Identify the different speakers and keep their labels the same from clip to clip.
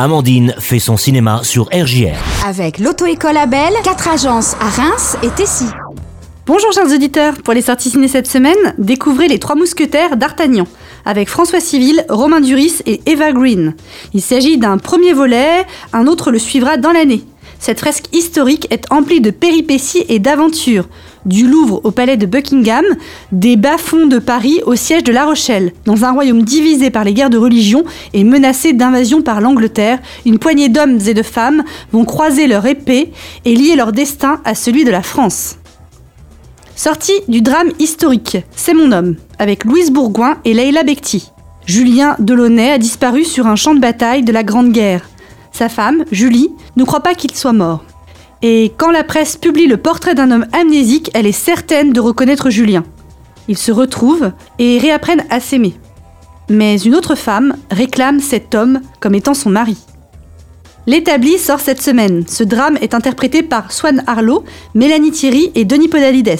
Speaker 1: Amandine fait son cinéma sur RJR.
Speaker 2: Avec l'auto-école Abel, quatre agences à Reims et Tessy.
Speaker 3: Bonjour chers auditeurs, pour les sorties ciné cette semaine, découvrez Les Trois Mousquetaires d'Artagnan, avec François Civil, Romain Duris et Eva Green. Il s'agit d'un premier volet, un autre le suivra dans l'année. Cette fresque historique est emplie de péripéties et d'aventures, du Louvre au palais de Buckingham, des bas-fonds de Paris au siège de La Rochelle. Dans un royaume divisé par les guerres de religion et menacé d'invasion par l'Angleterre, une poignée d'hommes et de femmes vont croiser leur épée et lier leur destin à celui de la France. Sortie du drame historique C'est mon homme, avec Louise Bourgoin et Leila Becti. Julien Delaunay a disparu sur un champ de bataille de la Grande Guerre. Sa femme, Julie, ne croit pas qu'il soit mort. Et quand la presse publie le portrait d'un homme amnésique, elle est certaine de reconnaître Julien. Ils se retrouvent et réapprennent à s'aimer. Mais une autre femme réclame cet homme comme étant son mari. L'établi sort cette semaine. Ce drame est interprété par Swan Harlow, Mélanie Thierry et Denis Podalides.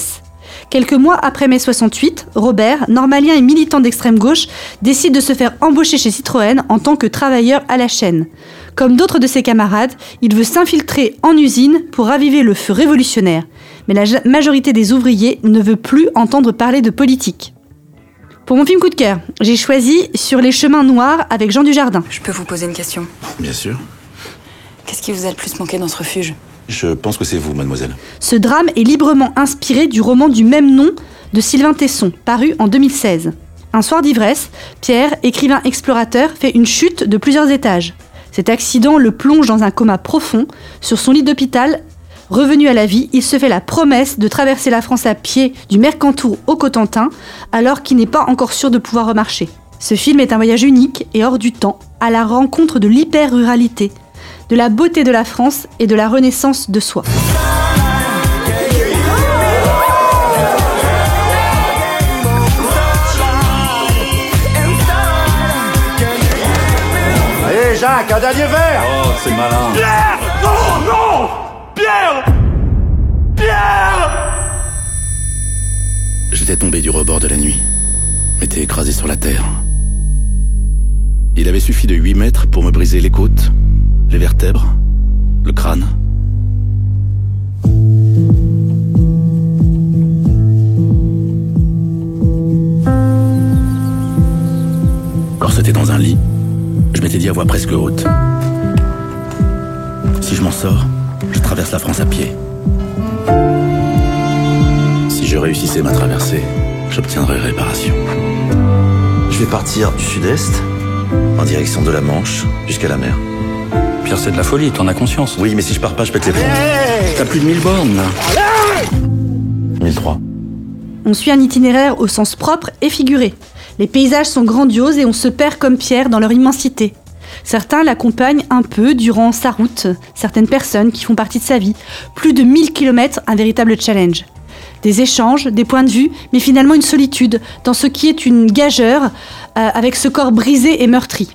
Speaker 3: Quelques mois après mai 68, Robert, normalien et militant d'extrême gauche, décide de se faire embaucher chez Citroën en tant que travailleur à la chaîne. Comme d'autres de ses camarades, il veut s'infiltrer en usine pour raviver le feu révolutionnaire. Mais la majorité des ouvriers ne veut plus entendre parler de politique. Pour mon film coup de cœur, j'ai choisi Sur les chemins noirs avec Jean Dujardin.
Speaker 4: Je peux vous poser une question?
Speaker 5: Bien sûr.
Speaker 4: Qu'est-ce qui vous a le plus manqué dans ce refuge?
Speaker 5: Je pense que c'est vous, mademoiselle.
Speaker 3: Ce drame est librement inspiré du roman du même nom de Sylvain Tesson, paru en 2016. Un soir d'ivresse, Pierre, écrivain explorateur, fait une chute de plusieurs étages. Cet accident le plonge dans un coma profond. Sur son lit d'hôpital, revenu à la vie, il se fait la promesse de traverser la France à pied du Mercantour au Cotentin, alors qu'il n'est pas encore sûr de pouvoir remarcher. Ce film est un voyage unique et hors du temps, à la rencontre de l'hyper-ruralité, de la beauté de la France et de la renaissance de soi.
Speaker 6: Jacques, un dernier verre
Speaker 5: Oh, c'est malin.
Speaker 6: Pierre Non, non Pierre Pierre
Speaker 5: J'étais tombé du rebord de la nuit. M'étais écrasé sur la terre. Il avait suffi de 8 mètres pour me briser les côtes, les vertèbres, le crâne. Quand c'était dans un lit, je m'étais dit à voix presque haute. Si je m'en sors, je traverse la France à pied. Si je réussissais ma traversée, j'obtiendrais réparation.
Speaker 7: Je vais partir du sud-est, en direction de la Manche, jusqu'à la mer.
Speaker 5: Pierre, c'est de la folie, t'en as conscience.
Speaker 7: Oui, mais si je pars pas, je pète les plombs.
Speaker 5: T'as plus de 1000 bornes, là.
Speaker 7: 1003.
Speaker 3: On suit un itinéraire au sens propre et figuré. Les paysages sont grandioses et on se perd comme Pierre dans leur immensité. Certains l'accompagnent un peu durant sa route, certaines personnes qui font partie de sa vie. Plus de 1000 km, un véritable challenge. Des échanges, des points de vue, mais finalement une solitude dans ce qui est une gageure euh, avec ce corps brisé et meurtri.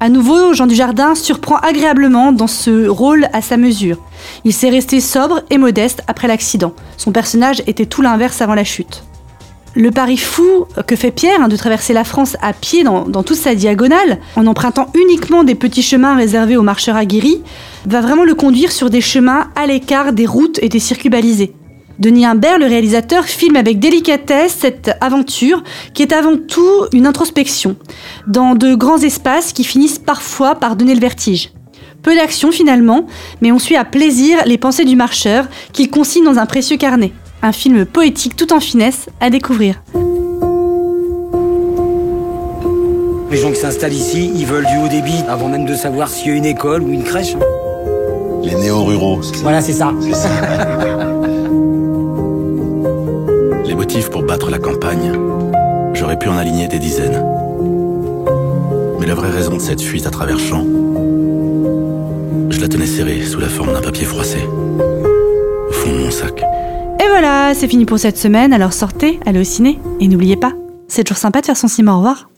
Speaker 3: À nouveau, Jean Dujardin surprend agréablement dans ce rôle à sa mesure. Il s'est resté sobre et modeste après l'accident. Son personnage était tout l'inverse avant la chute. Le pari fou que fait Pierre hein, de traverser la France à pied dans, toute sa diagonale, en empruntant uniquement des petits chemins réservés aux marcheurs aguerris, va vraiment le conduire sur des chemins à l'écart des routes et des circuits balisés. Denis Imbert, le réalisateur, filme avec délicatesse cette aventure qui est avant tout une introspection, dans de grands espaces qui finissent parfois par donner le vertige. Peu d'action finalement, mais on suit à plaisir les pensées du marcheur qu'il consigne dans un précieux carnet. Un film poétique tout en finesse à découvrir.
Speaker 8: Les gens qui s'installent ici, ils veulent du haut débit avant même de savoir s'il y a une école ou une crèche.
Speaker 7: Les néo-ruraux, c'est ça
Speaker 8: Voilà, c'est ça.
Speaker 5: Les motifs pour battre la campagne, j'aurais pu en aligner des dizaines. Mais la vraie raison de cette fuite à travers champs, je la tenais serrée sous la forme d'un papier froissé, au fond de mon sac.
Speaker 3: Et voilà, c'est fini pour cette semaine, alors sortez, allez au ciné, et n'oubliez pas, c'est toujours sympa de faire son cinéma, au revoir.